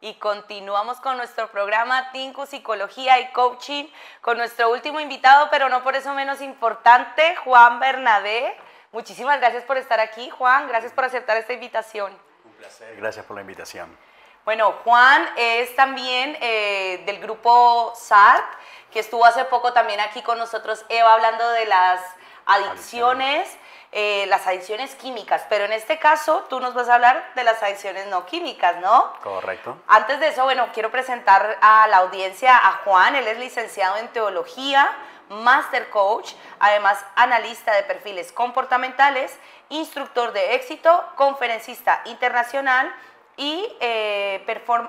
y continuamos con nuestro programa Tinku Psicología y Coaching con nuestro último invitado, pero no por eso menos importante, Juan Bernabé. Muchísimas gracias por estar aquí, Juan. Gracias por aceptar esta invitación. Un placer. Gracias por la invitación. Bueno, Juan es también eh, del grupo SART, que estuvo hace poco también aquí con nosotros, Eva, hablando de las adicciones. Eh, las adicciones químicas, pero en este caso tú nos vas a hablar de las adicciones no químicas, ¿no? Correcto. Antes de eso, bueno, quiero presentar a la audiencia a Juan, él es licenciado en teología, master coach, además analista de perfiles comportamentales, instructor de éxito, conferencista internacional y eh,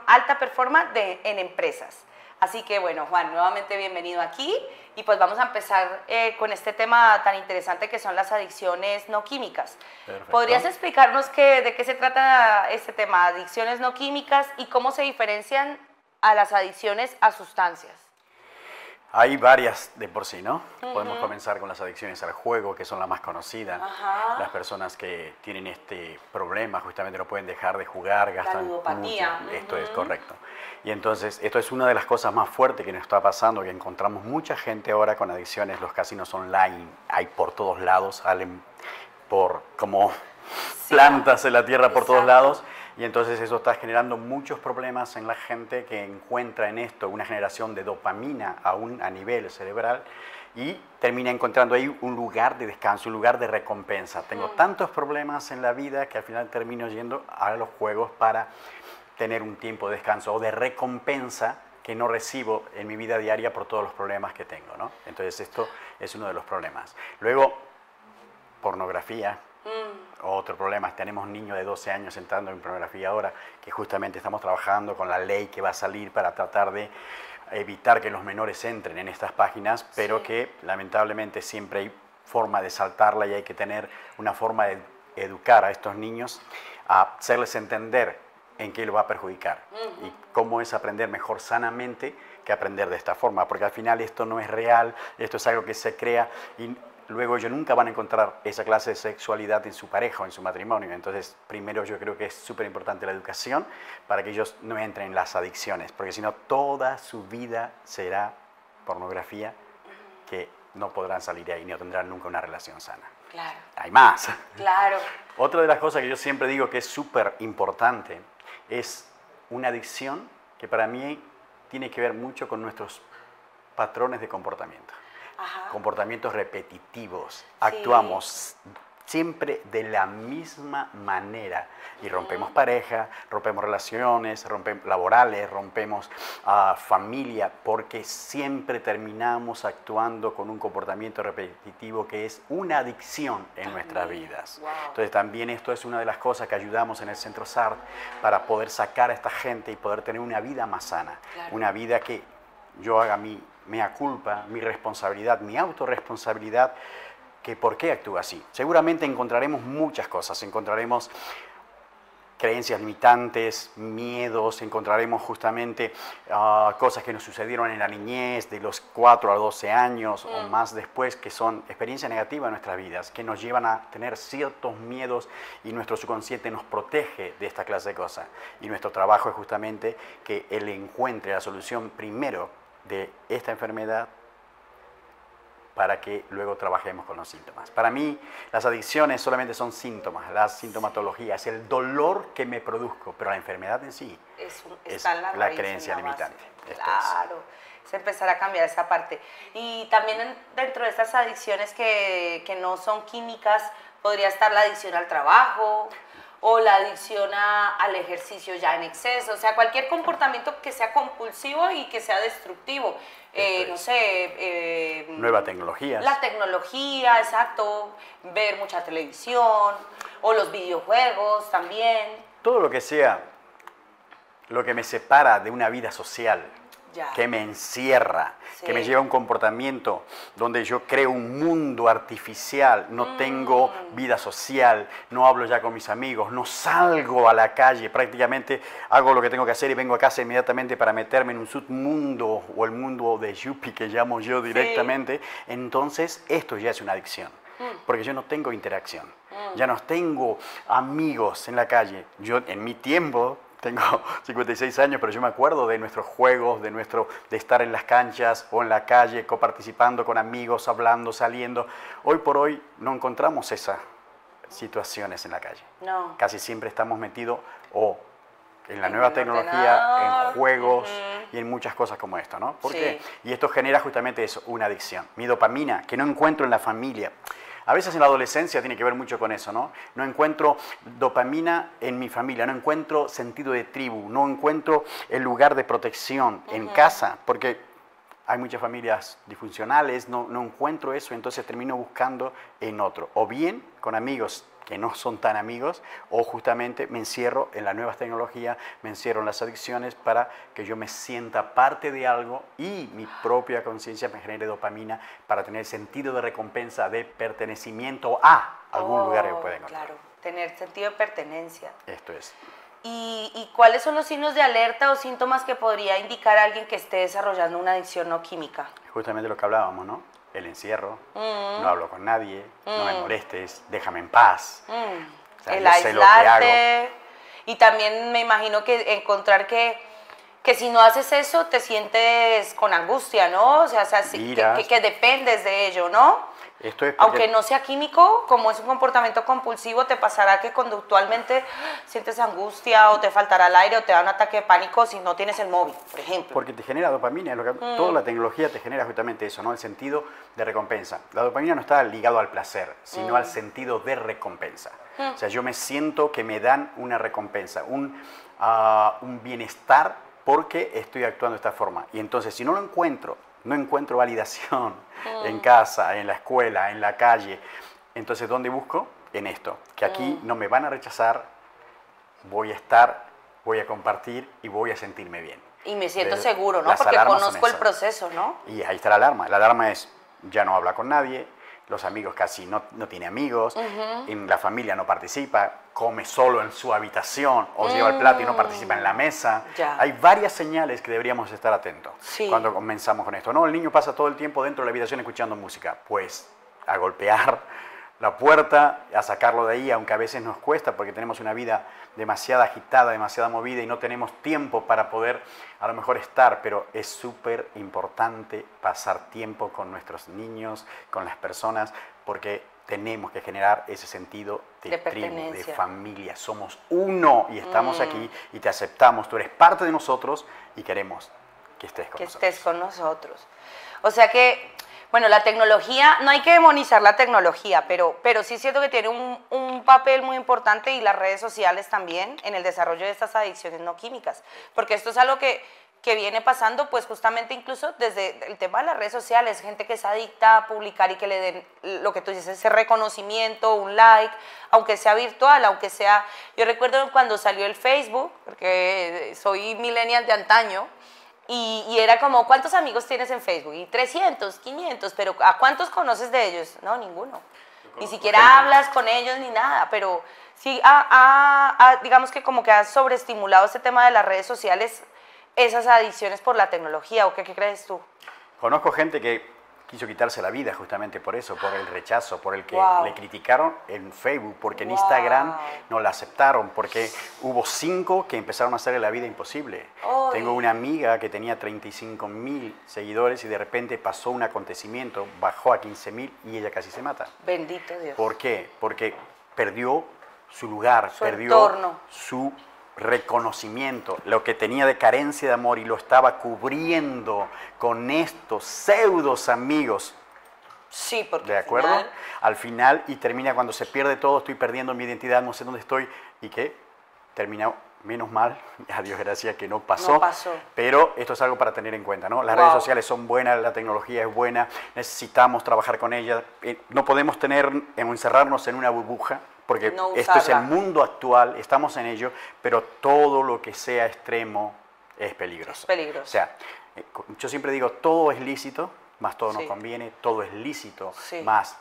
alta performance de, en empresas. Así que bueno, Juan, nuevamente bienvenido aquí y pues vamos a empezar eh, con este tema tan interesante que son las adicciones no químicas. ¿Podrías explicarnos qué, de qué se trata este tema, adicciones no químicas y cómo se diferencian a las adicciones a sustancias? Hay varias de por sí, ¿no? Podemos comenzar con las adicciones al juego, que son las más conocidas. Las personas que tienen este problema justamente no pueden dejar de jugar, gastan mucho. Esto es correcto. Y entonces, esto es una de las cosas más fuertes que nos está pasando, que encontramos mucha gente ahora con adicciones, los casinos online, hay por todos lados, salen por como plantas en la tierra por todos lados. Y entonces eso está generando muchos problemas en la gente que encuentra en esto una generación de dopamina aún a nivel cerebral y termina encontrando ahí un lugar de descanso, un lugar de recompensa. Tengo mm. tantos problemas en la vida que al final termino yendo a los juegos para tener un tiempo de descanso o de recompensa que no recibo en mi vida diaria por todos los problemas que tengo. ¿no? Entonces esto es uno de los problemas. Luego, pornografía, Mm. Otro problema, tenemos niños de 12 años entrando en pornografía ahora, que justamente estamos trabajando con la ley que va a salir para tratar de evitar que los menores entren en estas páginas, pero que lamentablemente siempre hay forma de saltarla y hay que tener una forma de educar a estos niños, a hacerles entender en qué lo va a perjudicar y cómo es aprender mejor sanamente que aprender de esta forma, porque al final esto no es real, esto es algo que se crea y luego ellos nunca van a encontrar esa clase de sexualidad en su pareja o en su matrimonio. Entonces, primero yo creo que es súper importante la educación para que ellos no entren en las adicciones, porque si no, toda su vida será pornografía que no podrán salir de ahí ni tendrán nunca una relación sana. Claro. Hay más. Claro. Otra de las cosas que yo siempre digo que es súper importante es una adicción que para mí tiene que ver mucho con nuestros patrones de comportamiento. Comportamientos repetitivos. Actuamos siempre de la misma manera. Y rompemos pareja, rompemos relaciones, rompemos laborales, rompemos uh, familia, porque siempre terminamos actuando con un comportamiento repetitivo que es una adicción en nuestras vidas. Entonces también esto es una de las cosas que ayudamos en el Centro SART para poder sacar a esta gente y poder tener una vida más sana, una vida que yo haga mi mea culpa, mi responsabilidad, mi autorresponsabilidad, que por qué actúo así. Seguramente encontraremos muchas cosas, encontraremos creencias limitantes, miedos, encontraremos justamente ah, cosas que nos sucedieron en la niñez, de los 4 a 12 años o mm. más después, que son experiencias negativas en nuestras vidas, que nos llevan a tener ciertos miedos y nuestro subconsciente nos protege de esta clase de cosas. Y nuestro trabajo es justamente que él encuentre la solución primero de esta enfermedad para que luego trabajemos con los síntomas. Para mí, las adicciones solamente son síntomas, la sintomatología es el dolor que me produzco, pero la enfermedad en sí es, la, creencia limitante. Claro, es. empezar a cambiar esa parte. Y también dentro de estas adicciones que, que no son químicas, podría estar la adicción al trabajo, o la adicción al ejercicio ya en exceso, o sea, cualquier comportamiento que sea compulsivo y que sea destructivo. Eh, no sé. Eh, Nueva tecnología. La tecnología, exacto. Ver mucha televisión o los videojuegos también. Todo lo que sea lo que me separa de una vida social que me encierra, que me lleva a un comportamiento donde yo creo un mundo artificial, no mm. tengo vida social, no hablo ya con mis amigos, no salgo a la calle, prácticamente hago lo que tengo que hacer y vengo a casa inmediatamente para meterme en un submundo o el mundo de Yuppie que llamo yo directamente, entonces esto ya es una adicción mm. porque yo no tengo interacción, mm. ya no tengo amigos en la calle. Yo en mi tiempo tengo 56 años, pero yo me acuerdo de nuestros juegos, de, nuestro, de estar en las canchas o en la calle, coparticipando con amigos, hablando, saliendo. Hoy por hoy no encontramos esas situaciones en la calle. No. Casi siempre estamos metidos o en la nueva tecnología, en juegos y en muchas cosas como esto, ¿no? ¿Por qué? Y esto genera justamente eso, una adicción. Mi dopamina, que no encuentro en la familia. A veces en la adolescencia tiene que ver mucho con eso, ¿no? No encuentro dopamina en mi familia, no encuentro sentido de tribu, no encuentro el lugar de protección en casa, porque hay muchas familias disfuncionales, no, no encuentro eso, entonces termino buscando en otro. O bien con amigos que no son tan amigos, o justamente me encierro en las nuevas tecnologías, me encierro en las adicciones para que yo me sienta parte de algo y mi propia conciencia me genere dopamina para tener sentido de recompensa, de pertenecimiento a algún lugar que pueda encontrar. Claro, tener sentido de pertenencia. Esto es. ¿Y, ¿Y, cuáles son los signos de alerta o síntomas que podría indicar a alguien que esté desarrollando una adicción no química? Justamente lo que hablábamos, ¿no? el encierro, no hablo con nadie, no me molestes, déjame en paz. el aislarte. Y también me imagino que encontrar que, que si no haces eso te sientes con angustia, ¿no? O sea, que, que, dependes de ello, ¿no? Aunque no sea químico, como es un comportamiento compulsivo, te pasará que conductualmente sientes angustia o te faltará el aire o te da un ataque de pánico si no tienes el móvil, por ejemplo. Porque te genera dopamina, lo que, mm. toda la tecnología te genera justamente eso, ¿no? El sentido de recompensa. La dopamina no está ligado al placer, sino al mm. sentido de recompensa. Mm. O sea, yo me siento que me dan una recompensa, un, ah, un bienestar porque estoy actuando de esta forma. Y entonces, si no lo encuentro no encuentro validación en mm. casa, en la escuela, en la calle. Entonces, ¿dónde busco? En esto, que aquí mm. no me van a rechazar, voy a estar, voy a compartir y voy a sentirme bien. Y me siento seguro, ¿no? Porque conozco el proceso, ¿no? Y ahí está la alarma. La alarma es, ya no habla con nadie, los amigos casi no, no tiene amigos, en la familia no participa, come solo en su habitación o lleva el plato y no participa en la mesa. Hay varias señales que deberíamos estar atentos cuando comenzamos con esto. No, el niño pasa todo el tiempo dentro de la habitación escuchando música. Pues a golpear la puerta, a sacarlo de ahí, aunque a veces nos cuesta porque tenemos una vida demasiado agitada, demasiado movida y no tenemos tiempo para poder a lo mejor estar, pero es súper importante pasar tiempo con nuestros niños, con las personas, porque tenemos que generar ese sentido de, tribu, de familia. Somos uno y estamos mm. aquí y te aceptamos, tú eres parte de nosotros y queremos que estés con que nosotros. estés con nosotros. O sea que bueno, la tecnología, no hay que demonizar la tecnología, pero, pero sí es cierto que tiene un, un, papel muy importante y las redes sociales también en el desarrollo de estas adicciones no químicas, porque esto es algo que, que viene pasando pues justamente incluso desde el tema de las redes sociales, gente que se adicta a publicar y que le den lo que tú dices, ese reconocimiento, un like, aunque sea virtual, aunque sea, yo recuerdo cuando salió el Facebook, porque soy millennial de antaño, y, era como, ¿cuántos amigos tienes en Facebook? Y 300, 500, pero ¿a cuántos conoces de ellos? No, ninguno. Ni siquiera hablas con ellos ni nada, pero sí, digamos que como que has sobreestimulado este tema de las redes sociales, esas adiciones por la tecnología, ¿o qué crees tú? Conozco gente que quiso quitarse la vida justamente por eso, por el rechazo, por el que le criticaron en Facebook, porque en Instagram no la aceptaron, porque hubo cinco que empezaron a hacerle la vida imposible. Tengo una amiga que tenía 35 mil seguidores y de repente pasó un acontecimiento, bajó a 15 mil y ella casi se mata. Bendito Dios. ¿Por qué? Porque perdió su lugar, perdió su reconocimiento, lo que tenía de carencia de amor y lo estaba cubriendo con estos pseudos amigos. Sí, porque ¿De acuerdo? Al final, y termina cuando se pierde todo, estoy perdiendo mi identidad, no sé dónde estoy, y que termina menos mal, a Dios gracias que no pasó, no pasó, pero esto es algo para tener en cuenta, ¿no? Las redes sociales son buenas, la tecnología es buena, necesitamos trabajar con ella, eh, no podemos tener, encerrarnos en una burbuja, porque esto es el mundo actual, estamos en ello, pero todo lo que sea extremo es peligroso. Es peligroso. O sea, eh, yo siempre digo, todo es lícito, más todo nos conviene, todo es lícito, más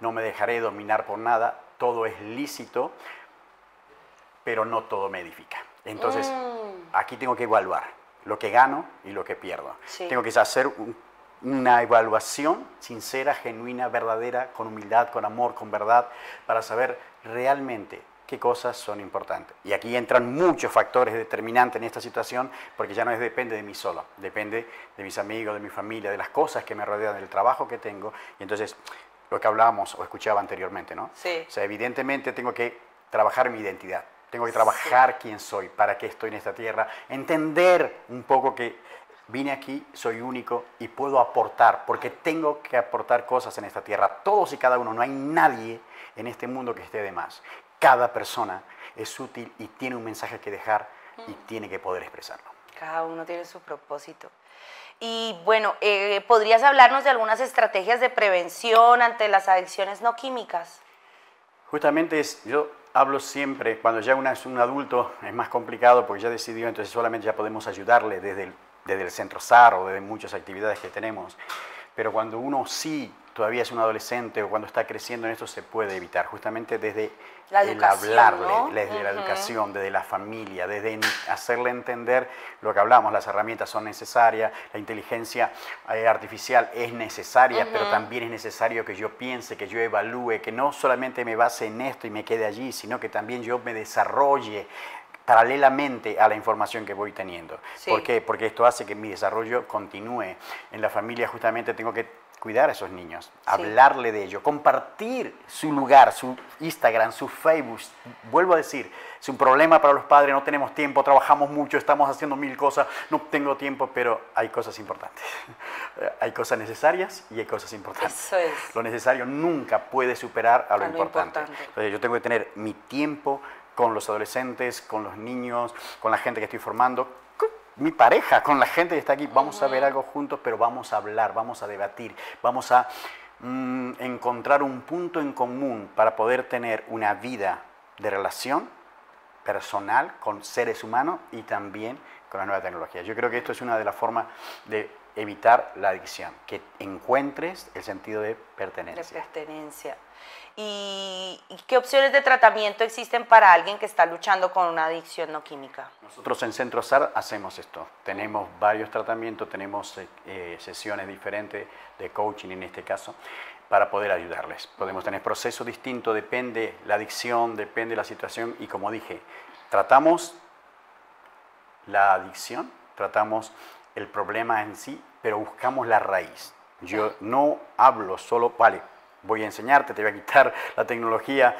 no me dejaré dominar por nada, todo es lícito, pero no todo me edifica. Entonces, mm. aquí tengo que evaluar lo que gano y lo que pierdo. Tengo que hacer un una evaluación sincera, genuina, verdadera, con humildad, con amor, con verdad, para saber realmente qué cosas son importantes. Y aquí entran muchos factores determinantes en esta situación, porque ya no es, depende de mí solo, depende de mis amigos, de mi familia, de las cosas que me rodean, del trabajo que tengo. Y entonces, lo que hablábamos o escuchaba anteriormente, ¿no? Sí. O sea, evidentemente tengo que trabajar mi identidad, tengo que trabajar quién soy, para qué estoy en esta tierra, entender un poco que vine aquí, soy único y puedo aportar, porque tengo que aportar cosas en esta tierra, todos y cada uno, no hay nadie en este mundo que esté de más. Cada persona es útil y tiene un mensaje que dejar y tiene que poder expresarlo. Cada uno tiene su propósito. Y bueno, eh, ¿podrías hablarnos de algunas estrategias de prevención ante las adicciones no químicas? Justamente es, yo hablo siempre, cuando ya una es un adulto es más complicado porque ya decidió, entonces solamente ya podemos ayudarle desde el, desde el centro SAR o desde muchas actividades que tenemos. Pero cuando uno sí todavía es un adolescente o cuando está creciendo en esto se puede evitar, justamente desde el hablarle, desde la educación, desde la familia, desde hacerle entender lo que hablamos, las herramientas son necesarias, la inteligencia eh, artificial es necesaria, pero también es necesario que yo piense, que yo evalúe, que no solamente me base en esto y me quede allí, sino que también yo me desarrolle paralelamente a la información que voy teniendo. ¿Por qué? Porque esto hace que mi desarrollo continúe. En la familia justamente tengo que cuidar a esos niños, hablarle de ello, compartir su lugar, su Instagram, su Facebook. Vuelvo a decir, es un problema para los padres, no tenemos tiempo, trabajamos mucho, estamos haciendo mil cosas, no tengo tiempo, pero hay cosas importantes. hay cosas necesarias y hay cosas importantes. Eso es. Lo necesario nunca puede superar a lo, importante. Entonces yo tengo que tener mi tiempo con los adolescentes, con los niños, con la gente que estoy formando, mi pareja, con la gente que está aquí, vamos a ver algo juntos, pero vamos a hablar, vamos a debatir, vamos a mm, encontrar un punto en común para poder tener una vida de relación personal con seres humanos y también con la nueva tecnología. Yo creo que esto es una de las formas de evitar la adicción, que encuentres el sentido de pertenencia. De pertenencia. ¿Y, qué opciones de tratamiento existen para alguien que está luchando con una adicción no química? Nosotros en Centro SAR hacemos esto. Tenemos varios tratamientos, tenemos eh, eh, sesiones diferentes de coaching en este caso para poder ayudarles. Podemos tener procesos distintos, depende la adicción, depende la situación y como dije, tratamos la adicción, tratamos el problema en sí, pero buscamos la raíz. Yo no hablo solo, vale, voy a enseñarte, te voy a quitar la tecnología,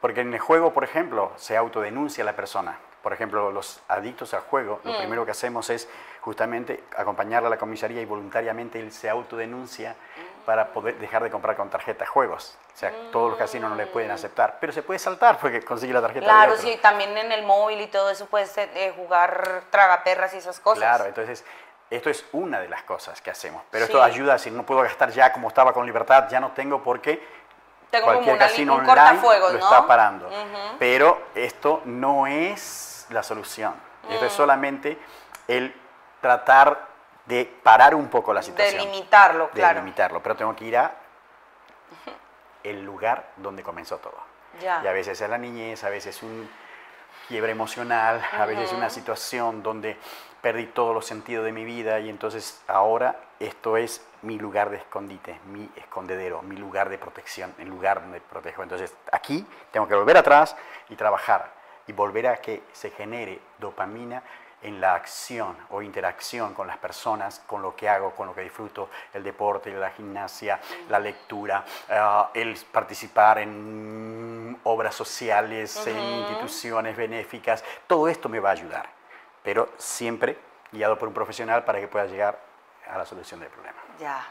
porque en el juego, por ejemplo, se autodenuncia la persona. Por ejemplo, los adictos al juego, lo mm. primero que hacemos es justamente acompañarle a la comisaría y voluntariamente él se autodenuncia para poder dejar de comprar con tarjeta juegos. O sea, todos los casinos no le pueden aceptar, pero se puede saltar porque consigue la tarjeta. Claro, sí, también en el móvil y todo eso puedes eh, jugar tragaperras y esas cosas. Claro, entonces esto es una de las cosas que hacemos, pero esto ayuda, si no puedo gastar ya como estaba con libertad, ya no tengo porque tengo cualquier casino online lo está parando. Pero esto no es la solución. Esto es mm. solamente el tratar de parar un poco la situación. De limitarlo, claro. De limitarlo, pero tengo que ir a el lugar donde comenzó todo. Y a veces es la niñez, a veces un quiebre emocional, a veces una situación donde perdí todos los sentidos de mi vida y entonces ahora esto es mi lugar de escondite, mi escondedero, mi lugar de protección, el lugar donde protejo. Entonces aquí tengo que volver atrás y trabajar y volver a que se genere dopamina en la acción o interacción con las personas, con lo que hago, con lo que disfruto, el deporte, la gimnasia, la lectura, eh, el participar en obras sociales, en instituciones benéficas, todo esto me va a ayudar pero siempre guiado por un profesional para que pueda llegar a la solución del problema. Ya.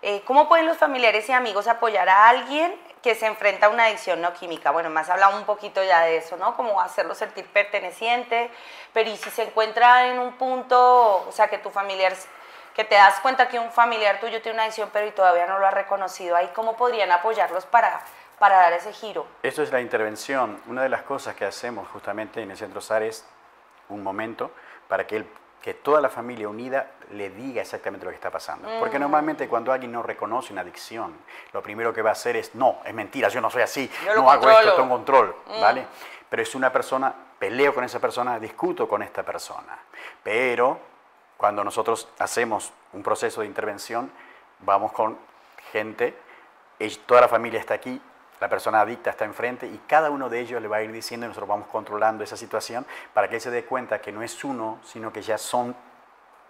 Eh, ¿Cómo pueden los familiares y amigos apoyar a alguien que se enfrenta a una adicción no química? Bueno, me has hablado un poquito ya de eso, ¿no? Cómo hacerlo sentir perteneciente, pero ¿y si se encuentra en un punto, o sea, que tu familiar, que te das cuenta que un familiar tuyo tiene una adicción, pero y todavía no lo ha reconocido, ahí cómo podrían apoyarlos para, para dar ese giro? Eso es la intervención. Una de las cosas que hacemos justamente en el Centro SAR es un momento para que, que toda la familia unida le diga exactamente lo que está pasando. Porque mm. normalmente cuando alguien no reconoce una adicción, lo primero que va a hacer es, no, es mentira, yo no soy así, no hago esto, tengo control, mm. ¿vale? Pero es una persona, peleo con esa persona, discuto con esta persona. Pero cuando nosotros hacemos un proceso de intervención, vamos con gente, toda la familia está aquí, La persona adicta está enfrente y cada uno de ellos le va a ir diciendo y nosotros vamos controlando esa situación para que él se dé cuenta que no es uno, sino que ya son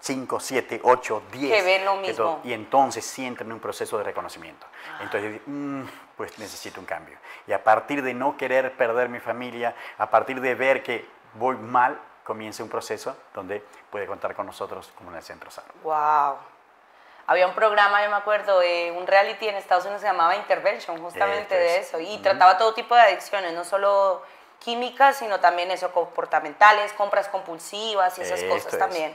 5, 7, 8, 10. Que ven lo mismo. y entonces sí entra en un proceso de reconocimiento. Ah. Entonces, mm, pues necesito un cambio. Y a partir de no querer perder mi familia, a partir de ver que voy mal, comienza un proceso donde puede contar con nosotros como en el Centro SAR. ¡Wow! Había un programa, yo me acuerdo, de un reality en Estados Unidos se llamaba Intervention, justamente de eso, y trataba todo tipo de adicciones, no solo químicas, sino también eso, comportamentales, compras compulsivas y esas cosas también.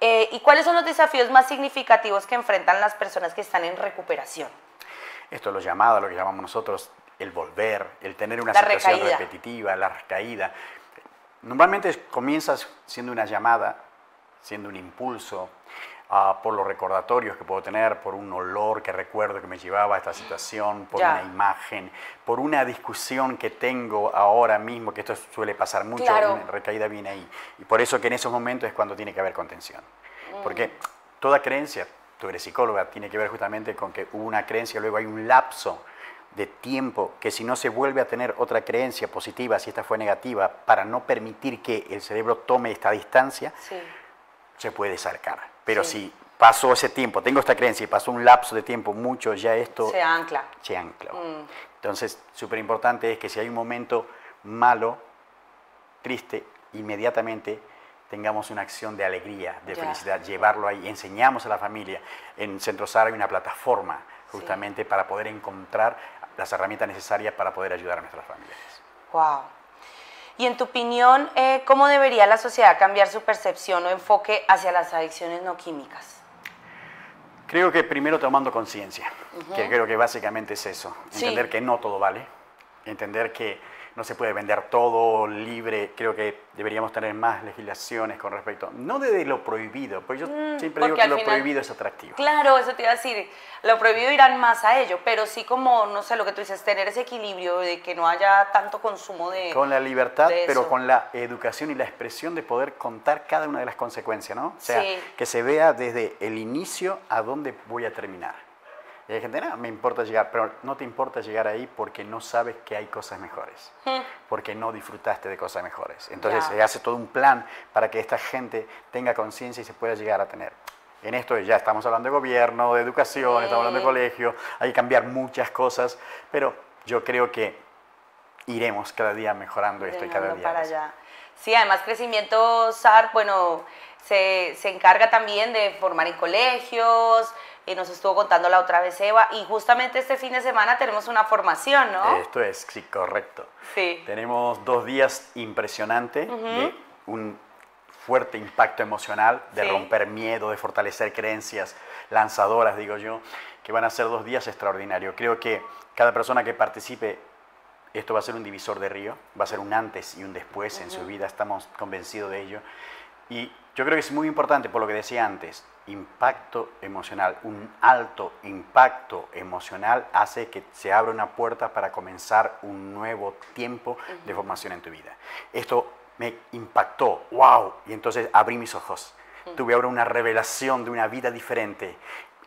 Eh, ¿Y cuáles son los desafíos más significativos que enfrentan las personas que están en recuperación? Esto es lo llamado, lo que llamamos nosotros el volver, el tener una situación repetitiva, la recaída. Normalmente comienzas siendo una llamada, siendo un impulso, Ah, por los recordatorios que puedo tener, por un olor que recuerdo que me llevaba a esta situación, por una imagen, por una discusión que tengo ahora mismo, que esto suele pasar mucho, claro. recaída viene ahí. Y por eso que en esos momentos es cuando tiene que haber contención. Mm. Porque toda creencia, tú eres psicóloga, tiene que ver justamente con que hubo una creencia, luego hay un lapso de tiempo que si no se vuelve a tener otra creencia positiva, si esta fue negativa, para no permitir que el cerebro tome esta distancia, se puede sacar. Pero si pasó ese tiempo, tengo esta creencia y pasó un lapso de tiempo mucho, ya esto... Se ancla. Se ancla. Mm. Entonces, súper importante es que si hay un momento malo, triste, inmediatamente tengamos una acción de alegría, de felicidad, llevarlo ahí, enseñamos a la familia. En Centro SAR hay una plataforma justamente para poder encontrar las herramientas necesarias para poder ayudar a nuestras familias. Wow. Y en tu opinión, eh, ¿cómo debería la sociedad cambiar su percepción o enfoque hacia las adicciones no químicas? Creo que primero tomando conciencia, que creo que básicamente es eso, entender que no todo vale, entender que no se puede vender todo libre. Creo que deberíamos tener más legislaciones con respecto, no de lo prohibido, pues yo mm, siempre digo que lo prohibido es atractivo. Claro, eso te iba a decir, lo prohibido irán más a ello, pero sí como, no sé, lo que tú dices, tener ese equilibrio de que no haya tanto consumo de... Con la libertad, pero con la educación y la expresión de poder contar cada una de las consecuencias, ¿no? O sea, que se vea desde el inicio a dónde voy a terminar. Y hay gente, no, me importa llegar, pero no te importa llegar ahí porque no sabes que hay cosas mejores, hmm. porque no disfrutaste de cosas mejores. Entonces se hace todo un plan para que esta gente tenga conciencia y se pueda llegar a tener. En esto ya estamos hablando de gobierno, de educación, estamos hablando de colegio, hay que cambiar muchas cosas, pero yo creo que iremos cada día mejorando esto y cada día. Para allá. Sí, además crecimiento SAR, bueno, se, se encarga también de formar en colegios, y nos estuvo contando la otra vez Eva, y justamente este fin de semana tenemos una formación, ¿no? Esto es, sí, correcto. Sí. Tenemos dos días impresionantes de un fuerte impacto emocional, de romper miedo, de fortalecer creencias lanzadoras, digo yo, que van a ser dos días extraordinarios. Creo que cada persona que participe, esto va a ser un divisor de río, va a ser un antes y un después en su vida, estamos convencidos de ello. Y yo creo que es muy importante, por lo que decía antes, impacto emocional, un alto impacto emocional hace que se abra una puerta para comenzar un nuevo tiempo de formación en tu vida. Esto me impactó, wow, y entonces abrí mis ojos. Tuve ahora una revelación de una vida diferente.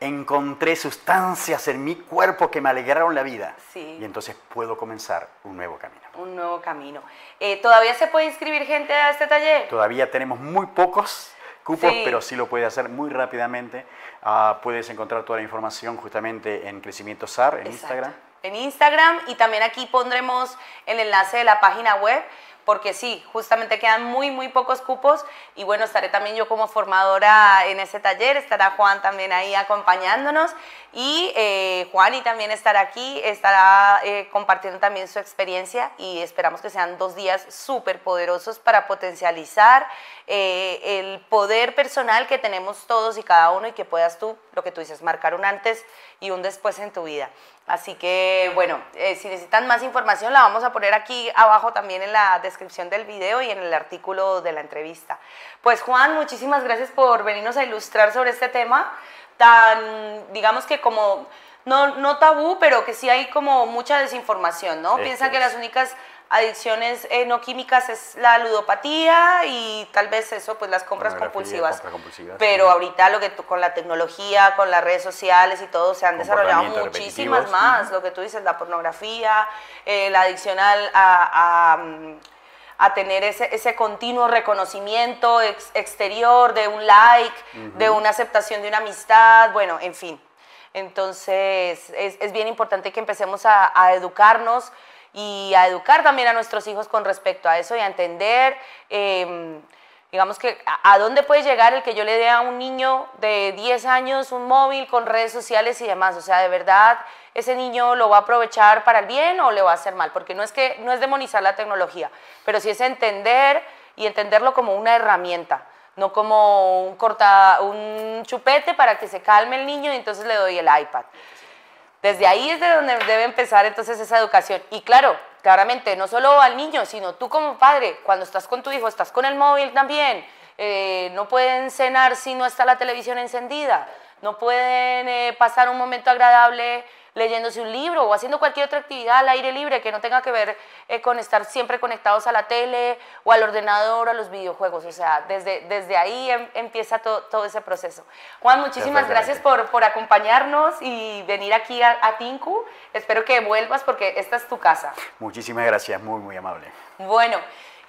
Encontré sustancias en mi cuerpo que me alegraron la vida. Y entonces puedo comenzar un nuevo camino. Un nuevo camino. Eh, ¿Todavía se puede inscribir gente a este taller? Todavía tenemos muy pocos cupos, pero sí lo puede hacer muy rápidamente. Ah, puedes encontrar toda la información justamente en Crecimiento SAR, en Instagram. En Instagram y también aquí pondremos el enlace de la página web porque sí, justamente quedan muy, muy pocos cupos y bueno, estaré también yo como formadora en ese taller, estará Juan también ahí acompañándonos y eh, Juan y también estará aquí, estará eh, compartiendo también su experiencia y esperamos que sean dos días súper poderosos para potencializar eh, el poder personal que tenemos todos y cada uno y que puedas tú, lo que tú dices, marcar un antes y un después en tu vida. Así que bueno, si necesitan más información la vamos a poner aquí abajo también en la descripción del video y en el artículo de la entrevista. Pues Juan, muchísimas gracias por venirnos a ilustrar sobre este tema tan, digamos que como, no, no tabú, pero que sí hay como mucha desinformación, ¿no? Piensa que las únicas adicciones eh, no químicas es la ludopatía y tal vez eso, pues las compras compulsivas. Pero ahorita lo que con la tecnología, con las redes sociales y todo, se han desarrollado muchísimas más. Lo que tú dices, la pornografía, eh, la adicción a, a, tener ese, ese, continuo reconocimiento exterior de un like, de una aceptación de una amistad, bueno, en fin. Entonces, es, es bien importante que empecemos a, a educarnos y a educar también a nuestros hijos con respecto a eso y a entender, em, digamos que, a, dónde puede llegar el que yo le dé a un niño de 10 años un móvil con redes sociales y demás. O sea, de verdad, ese niño lo va a aprovechar para el bien o le va a hacer mal, porque no es que no es demonizar la tecnología, pero sí es entender y entenderlo como una herramienta no como un, corta, un chupete para que se calme el niño y entonces le doy el iPad. Desde ahí es de donde debe empezar entonces esa educación. Y claro, claramente, no solo al niño, sino tú como padre, cuando estás con tu hijo, estás con el móvil también. Eh, no pueden cenar si no está la televisión encendida. No pueden eh, pasar un momento agradable leyéndose un libro o haciendo cualquier otra actividad al aire libre que no tenga que ver eh, con estar siempre conectados a la tele o al ordenador o a los videojuegos. O sea, desde, desde ahí em, empieza todo ese proceso. Juan, muchísimas gracias por, por acompañarnos y venir aquí a, a Tinku. Espero que vuelvas porque esta es tu casa. Muchísimas gracias, muy, muy amable. Bueno.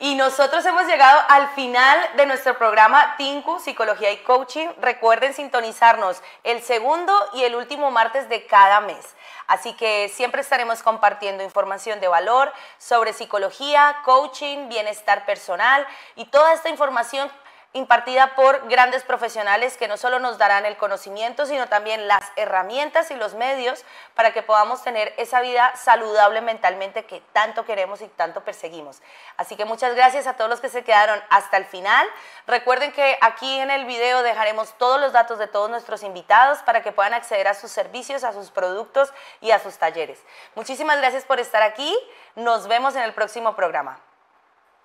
Y nosotros hemos llegado al final de nuestro programa Tinku, Psicología y Coaching. Recuerden sintonizarnos el segundo y el último martes de cada mes. Así que siempre estaremos compartiendo información de valor sobre psicología, coaching, bienestar personal y toda esta información impartida por grandes profesionales que no solo nos darán el conocimiento, sino también las herramientas y los medios para que podamos tener esa vida saludable mentalmente que tanto queremos y tanto perseguimos. Así que muchas gracias a todos los que se quedaron hasta el final. Recuerden que aquí en el video dejaremos todos los datos de todos nuestros invitados para que puedan acceder a sus servicios, a sus productos y a sus talleres. Muchísimas gracias por estar aquí. Nos vemos en el próximo programa.